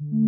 Les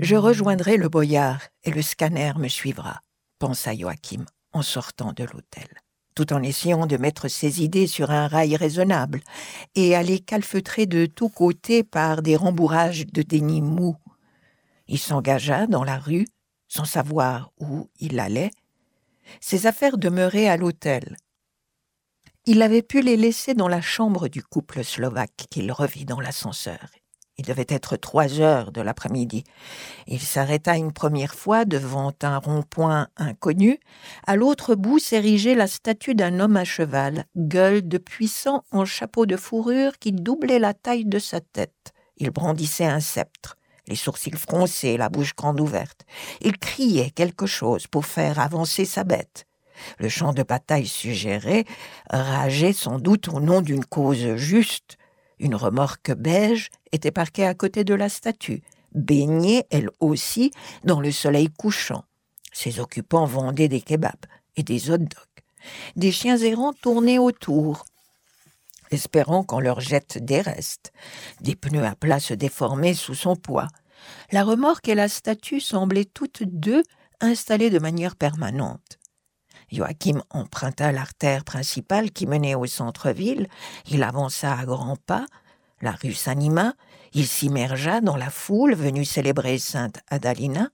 Je rejoindrai le boyard et le scanner me suivra, pensa Joachim en sortant de l'hôtel, tout en essayant de mettre ses idées sur un rail raisonnable et à les calfeutrer de tous côtés par des rembourrages de déni mou. Il s'engagea dans la rue, sans savoir où il allait. Ses affaires demeuraient à l'hôtel. Il avait pu les laisser dans la chambre du couple slovaque qu'il revit dans l'ascenseur. Il devait être trois heures de l'après-midi. Il s'arrêta une première fois devant un rond-point inconnu. À l'autre bout s'érigeait la statue d'un homme à cheval, gueule de puissant en chapeau de fourrure qui doublait la taille de sa tête. Il brandissait un sceptre les sourcils froncés, la bouche grande ouverte. Il criait quelque chose pour faire avancer sa bête. Le champ de bataille suggéré rageait sans doute au nom d'une cause juste. Une remorque beige était parquée à côté de la statue, baignée, elle aussi, dans le soleil couchant. Ses occupants vendaient des kebabs et des hot dogs. Des chiens errants tournaient autour, espérant qu'on leur jette des restes. Des pneus à plat se déformaient sous son poids. La remorque et la statue semblaient toutes deux installées de manière permanente. Joachim emprunta l'artère principale qui menait au centre-ville, il avança à grands pas, la rue s'anima, il s'immergea dans la foule venue célébrer Sainte Adalina.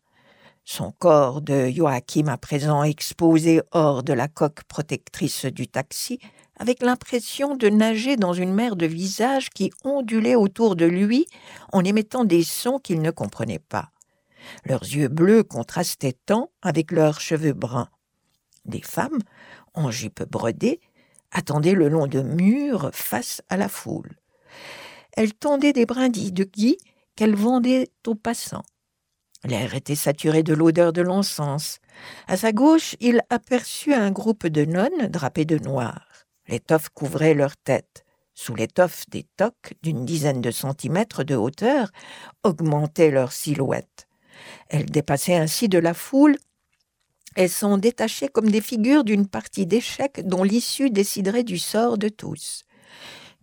Son corps de Joachim à présent exposé hors de la coque protectrice du taxi avec l'impression de nager dans une mer de visages qui ondulaient autour de lui en émettant des sons qu'il ne comprenait pas. Leurs yeux bleus contrastaient tant avec leurs cheveux bruns. Des femmes, en jupe brodée, attendaient le long de murs face à la foule. Elles tendaient des brindilles de gui qu'elles vendaient aux passants. L'air était saturé de l'odeur de l'encens. À sa gauche, il aperçut un groupe de nonnes drapées de noir. L'étoffe couvrait leur tête. Sous l'étoffe, des toques d'une dizaine de centimètres de hauteur augmentaient leur silhouette. Elles dépassaient ainsi de la foule elles sont détachées comme des figures d'une partie d'échecs dont l'issue déciderait du sort de tous.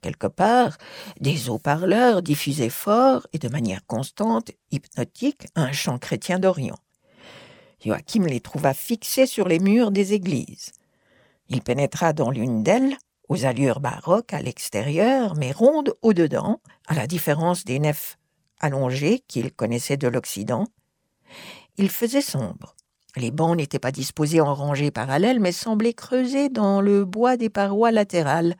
Quelque part, des haut-parleurs diffusaient fort et de manière constante, hypnotique, un chant chrétien d'Orient. Joachim les trouva fixés sur les murs des églises. Il pénétra dans l'une d'elles, aux allures baroques à l'extérieur, mais rondes au-dedans, à la différence des nefs allongées qu'il connaissait de l'Occident. Il faisait sombre. Les bancs n'étaient pas disposés en rangées parallèles, mais semblaient creusés dans le bois des parois latérales.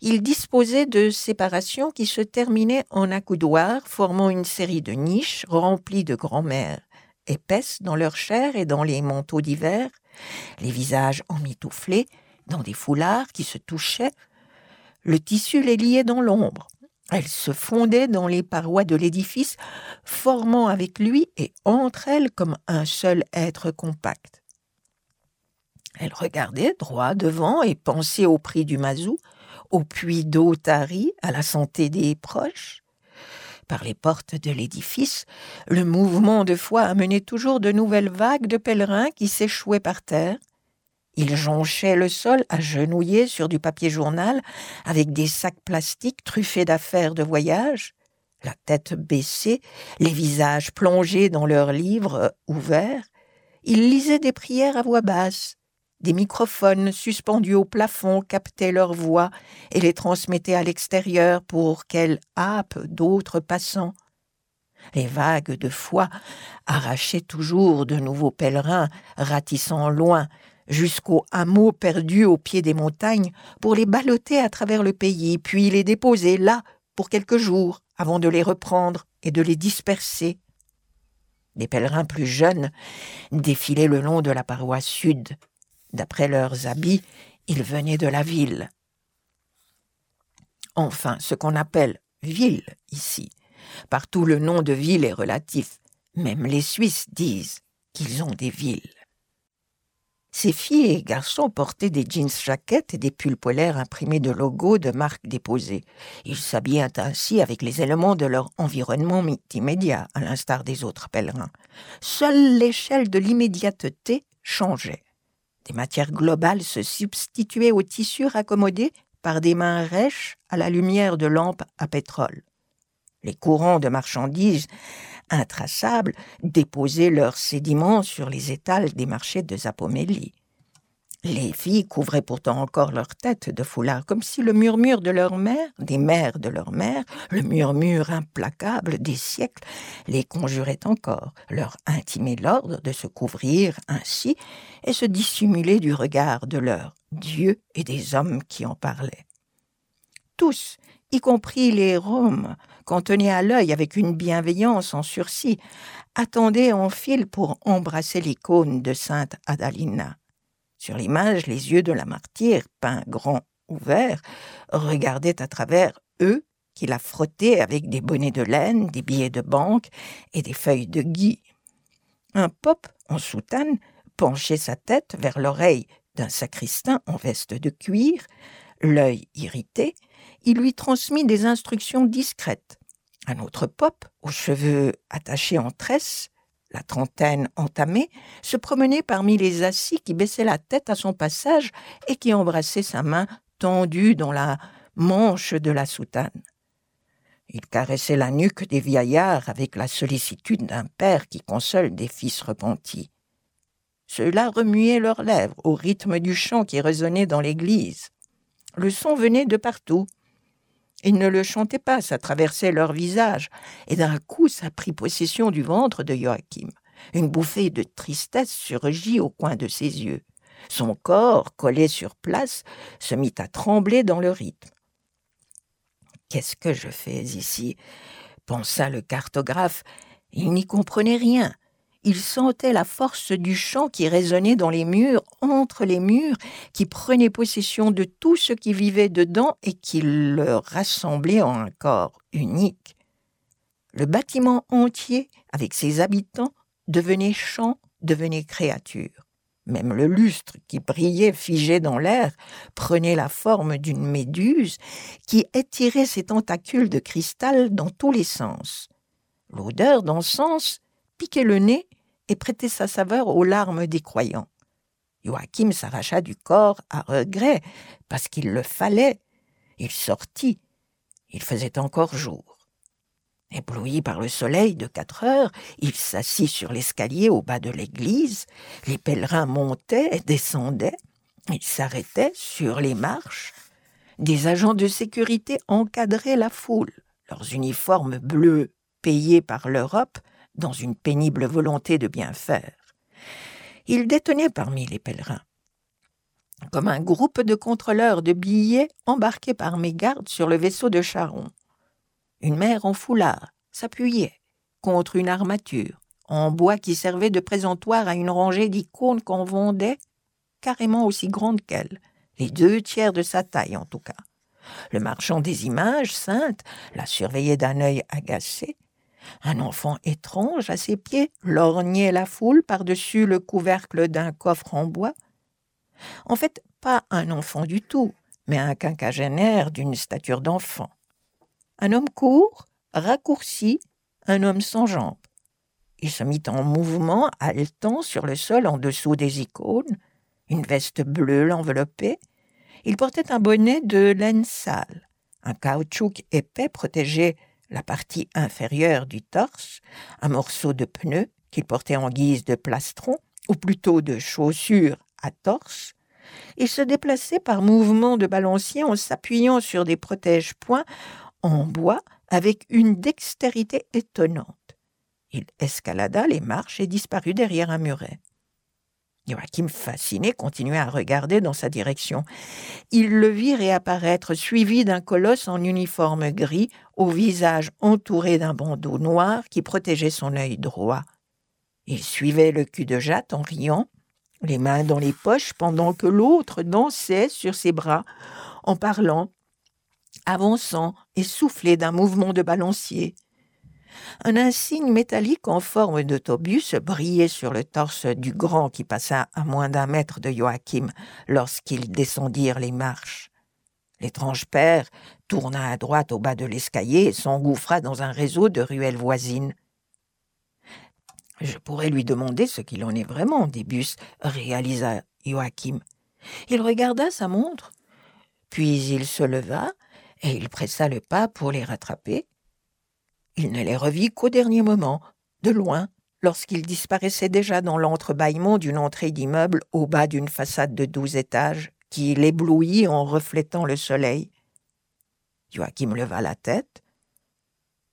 Ils disposaient de séparations qui se terminaient en accoudoirs, formant une série de niches remplies de grand-mères, épaisses dans leur chair et dans les manteaux d'hiver, les visages emmitouflés, dans des foulards qui se touchaient. Le tissu les liait dans l'ombre. Elles se fondaient dans les parois de l'édifice, formant avec lui et entre elles comme un seul être compact. Elle regardait droit devant et pensait au prix du mazou, au puits d'eau tari, à la santé des proches. Par les portes de l'édifice, le mouvement de foi amenait toujours de nouvelles vagues de pèlerins qui s'échouaient par terre. Ils jonchaient le sol agenouillés sur du papier journal avec des sacs plastiques truffés d'affaires de voyage, la tête baissée, les visages plongés dans leurs livres ouverts. Ils lisaient des prières à voix basse, des microphones suspendus au plafond captaient leurs voix et les transmettaient à l'extérieur pour qu'elles happent d'autres passants. Les vagues de foi arrachaient toujours de nouveaux pèlerins ratissant loin jusqu'aux hameaux perdus au pied des montagnes pour les balloter à travers le pays, puis les déposer là pour quelques jours avant de les reprendre et de les disperser. Des pèlerins plus jeunes défilaient le long de la paroisse sud, D'après leurs habits, ils venaient de la ville. Enfin, ce qu'on appelle ville ici, Partout le nom de ville est relatif. Même les Suisses disent qu'ils ont des villes. Ces filles et garçons portaient des jeans jaquettes et des pulls polaires imprimés de logos de marques déposées. Ils s'habillaient ainsi avec les éléments de leur environnement immédiat, à l'instar des autres pèlerins. Seule l'échelle de l'immédiateté changeait. Des matières globales se substituaient aux tissus raccommodés par des mains rêches à la lumière de lampes à pétrole. Les courants de marchandises intraçables déposaient leurs sédiments sur les étals des marchés de Zapomélie. Les filles couvraient pourtant encore leur tête de foulard, comme si le murmure de leur mère, des mères de leur mère, le murmure implacable des siècles, les conjurait encore, leur intimait l'ordre de se couvrir ainsi et se dissimuler du regard de leurs dieux et des hommes qui en parlaient. Tous, y compris les Roms, qu'on tenait à l'œil avec une bienveillance en sursis, attendaient en file pour embrasser l'icône de sainte Adalina. Sur l'image, les yeux de la martyre, peints grands ouverts, regardaient à travers eux qui la frottaient avec des bonnets de laine, des billets de banque et des feuilles de gui. Un pop en soutane penchait sa tête vers l'oreille d'un sacristain en veste de cuir, l'œil irrité, il lui transmit des instructions discrètes. Un autre pop, aux cheveux attachés en tresse, la trentaine entamée, se promenait parmi les assis qui baissaient la tête à son passage et qui embrassaient sa main tendue dans la manche de la soutane. Il caressait la nuque des vieillards avec la sollicitude d'un père qui console des fils repentis. Ceux-là remuaient leurs lèvres au rythme du chant qui résonnait dans l'église. Le son venait de partout. Ils ne le chantaient pas, ça traversait leur visage, et d'un coup ça prit possession du ventre de Joachim. Une bouffée de tristesse surgit au coin de ses yeux. Son corps, collé sur place, se mit à trembler dans le rythme. Qu'est-ce que je fais ici? pensa le cartographe. Il n'y comprenait rien il sentait la force du chant qui résonnait dans les murs, entre les murs, qui prenait possession de tout ce qui vivait dedans et qui le rassemblait en un corps unique. Le bâtiment entier, avec ses habitants, devenait chant, devenait créature. Même le lustre qui brillait figé dans l'air prenait la forme d'une méduse qui étirait ses tentacules de cristal dans tous les sens. L'odeur d'encens piquait le nez et prêter sa saveur aux larmes des croyants. Joachim s'arracha du corps à regret, parce qu'il le fallait. Il sortit. Il faisait encore jour. Ébloui par le soleil de quatre heures, il s'assit sur l'escalier au bas de l'église. Les pèlerins montaient et descendaient. Ils s'arrêtaient sur les marches. Des agents de sécurité encadraient la foule. Leurs uniformes bleus, payés par l'Europe, dans une pénible volonté de bien faire. Il détenait parmi les pèlerins, comme un groupe de contrôleurs de billets embarqués par mégarde sur le vaisseau de Charon. Une mère en foulard s'appuyait contre une armature en bois qui servait de présentoir à une rangée d'icônes qu'on vendait carrément aussi grandes qu'elle, les deux tiers de sa taille en tout cas. Le marchand des images saintes la surveillait d'un œil agacé un enfant étrange à ses pieds lorgnait la foule par-dessus le couvercle d'un coffre en bois. En fait, pas un enfant du tout, mais un quinquagénaire d'une stature d'enfant. Un homme court, raccourci, un homme sans jambes. Il se mit en mouvement, haletant sur le sol en dessous des icônes. Une veste bleue l'enveloppait. Il portait un bonnet de laine sale. Un caoutchouc épais protégeait la partie inférieure du torse, un morceau de pneu qu'il portait en guise de plastron, ou plutôt de chaussure à torse, il se déplaçait par mouvement de balancier en s'appuyant sur des protège-points en bois avec une dextérité étonnante. Il escalada les marches et disparut derrière un muret. Joachim, fasciné, continuait à regarder dans sa direction. Il le vit réapparaître, suivi d'un colosse en uniforme gris, au visage entouré d'un bandeau noir qui protégeait son œil droit. Il suivait le cul de Jatte en riant, les mains dans les poches, pendant que l'autre dansait sur ses bras, en parlant, avançant et soufflé d'un mouvement de balancier. Un insigne métallique en forme d'autobus brillait sur le torse du grand qui passa à moins d'un mètre de Joachim lorsqu'ils descendirent les marches. L'étrange père tourna à droite au bas de l'escalier et s'engouffra dans un réseau de ruelles voisines. Je pourrais lui demander ce qu'il en est vraiment des bus, réalisa Joachim. Il regarda sa montre, puis il se leva et il pressa le pas pour les rattraper. Il ne les revit qu'au dernier moment, de loin, lorsqu'ils disparaissaient déjà dans l'entrebâillement d'une entrée d'immeuble au bas d'une façade de douze étages qui l'éblouit en reflétant le soleil. Joachim leva la tête.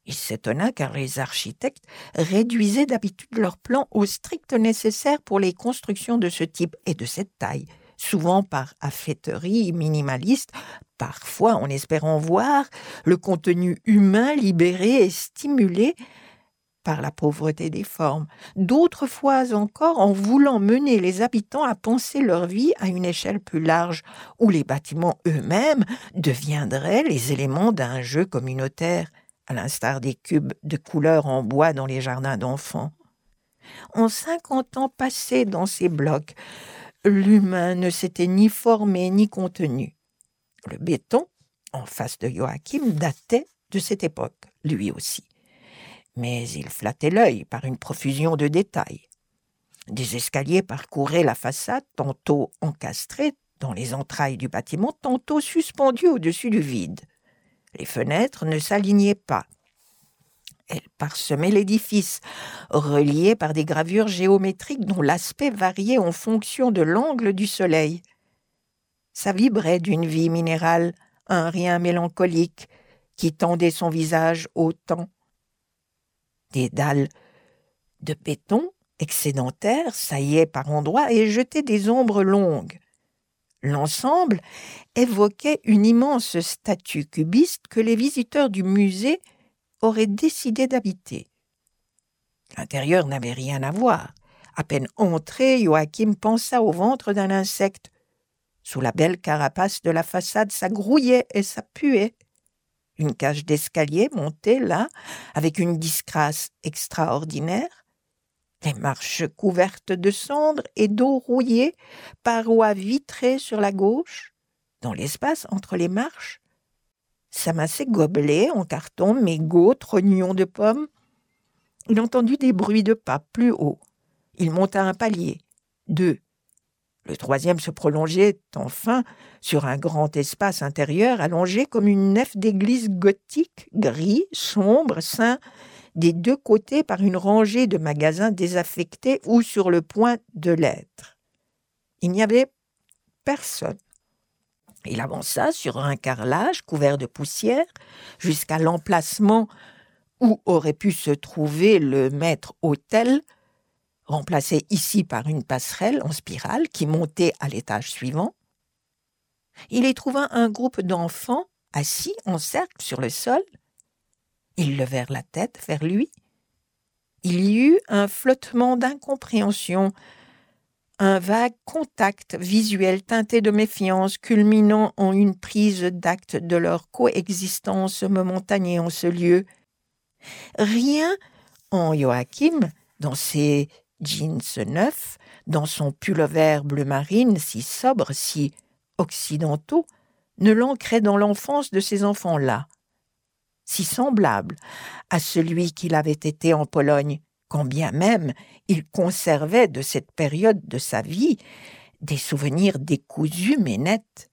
Il s'étonna car les architectes réduisaient d'habitude leurs plans au strict nécessaire pour les constructions de ce type et de cette taille, souvent par affêterie minimaliste, parfois en espérant voir le contenu humain libéré et stimulé par la pauvreté des formes, d'autres fois encore en voulant mener les habitants à penser leur vie à une échelle plus large, où les bâtiments eux-mêmes deviendraient les éléments d'un jeu communautaire, à l'instar des cubes de couleur en bois dans les jardins d'enfants. En cinquante ans passés dans ces blocs, l'humain ne s'était ni formé ni contenu. Le béton, en face de Joachim, datait de cette époque, lui aussi. Mais il flattait l'œil par une profusion de détails. Des escaliers parcouraient la façade, tantôt encastrés dans les entrailles du bâtiment, tantôt suspendus au-dessus du vide. Les fenêtres ne s'alignaient pas. Elles parsemaient l'édifice, reliées par des gravures géométriques dont l'aspect variait en fonction de l'angle du soleil. Ça vibrait d'une vie minérale, un rien mélancolique, qui tendait son visage au temps. Des dalles de béton excédentaires saillaient par endroits et jetaient des ombres longues. L'ensemble évoquait une immense statue cubiste que les visiteurs du musée aurait décidé d'habiter. L'intérieur n'avait rien à voir. À peine entré, Joachim pensa au ventre d'un insecte. Sous la belle carapace de la façade, ça grouillait et ça puait. Une cage d'escalier montait là, avec une disgrâce extraordinaire. Les marches couvertes de cendres et d'eau rouillée, parois vitrées sur la gauche. Dans l'espace entre les marches, s'amassaient gobelets en carton, mégots, trognons de pommes. Il entendit des bruits de pas plus haut. Il monta un palier, deux. Le troisième se prolongeait enfin sur un grand espace intérieur allongé comme une nef d'église gothique, gris, sombre, sain, des deux côtés par une rangée de magasins désaffectés ou sur le point de l'être. Il n'y avait personne. Il avança sur un carrelage couvert de poussière jusqu'à l'emplacement où aurait pu se trouver le maître hôtel, remplacé ici par une passerelle en spirale qui montait à l'étage suivant. Il y trouva un groupe d'enfants assis en cercle sur le sol. Ils levèrent la tête vers lui. Il y eut un flottement d'incompréhension, un vague contact visuel teinté de méfiance, culminant en une prise d'acte de leur coexistence momentanée en ce lieu. Rien en Joachim, dans ses jeans neufs, dans son pullover bleu marine si sobre, si occidentaux, ne l'ancrait dans l'enfance de ces enfants-là, si semblable à celui qu'il avait été en Pologne, quand bien même il conservait de cette période de sa vie des souvenirs décousus mais nets.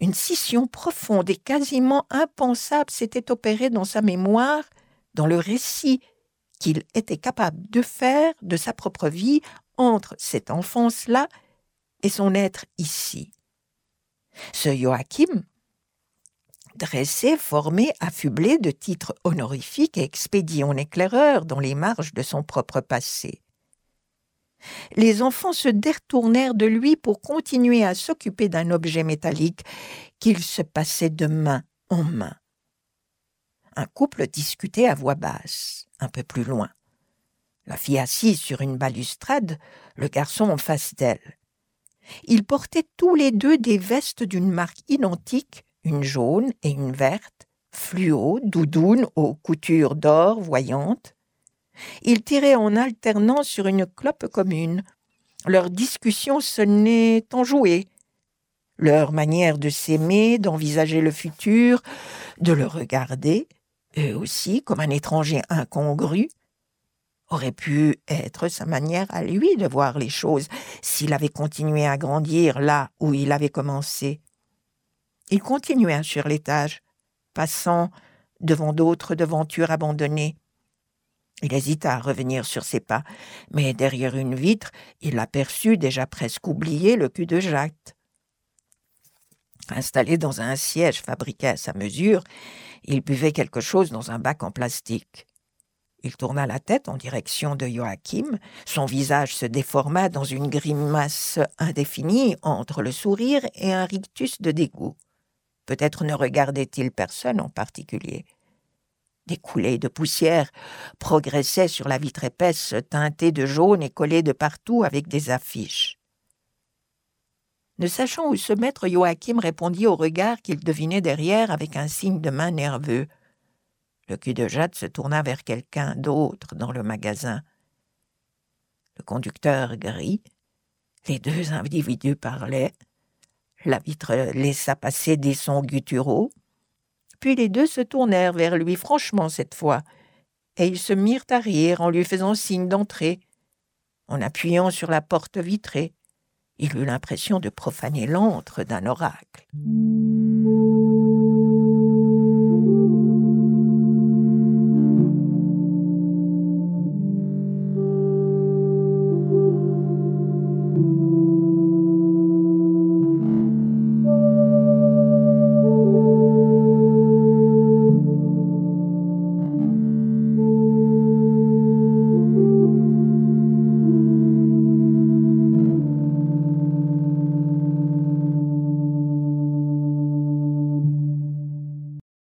Une scission profonde et quasiment impensable s'était opérée dans sa mémoire, dans le récit qu'il était capable de faire de sa propre vie entre cette enfance-là et son être ici. Ce Joachim, dressé, formé, affublé de titres honorifiques et expédié en éclaireur dans les marges de son propre passé. Les enfants se détournèrent de lui pour continuer à s'occuper d'un objet métallique qu'il se passait de main en main. Un couple discutait à voix basse, un peu plus loin. La fille assise sur une balustrade, le garçon en face d'elle. Ils portaient tous les deux des vestes d'une marque identique une jaune et une verte, fluo, doudoune aux coutures d'or voyantes. Ils tiraient en alternance sur une clope commune. Leur discussion sonnait enjouée. Leur manière de s'aimer, d'envisager le futur, de le regarder, eux aussi comme un étranger incongru, aurait pu être sa manière à lui de voir les choses s'il avait continué à grandir là où il avait commencé. Il continua sur l'étage, passant devant d'autres devantures abandonnées. Il hésita à revenir sur ses pas, mais derrière une vitre, il aperçut déjà presque oublié le cul de Jacques. Installé dans un siège fabriqué à sa mesure, il buvait quelque chose dans un bac en plastique. Il tourna la tête en direction de Joachim. Son visage se déforma dans une grimace indéfinie entre le sourire et un rictus de dégoût. Peut-être ne regardait-il personne en particulier. Des coulées de poussière progressaient sur la vitre épaisse teintée de jaune et collée de partout avec des affiches. Ne sachant où se mettre, Joachim répondit au regard qu'il devinait derrière avec un signe de main nerveux. Le cul de Jade se tourna vers quelqu'un d'autre dans le magasin. Le conducteur gris. Les deux individus parlaient. La vitre laissa passer des sons gutturaux. Puis les deux se tournèrent vers lui franchement cette fois, et ils se mirent à rire en lui faisant signe d'entrer. En appuyant sur la porte vitrée, il eut l'impression de profaner l'antre d'un oracle.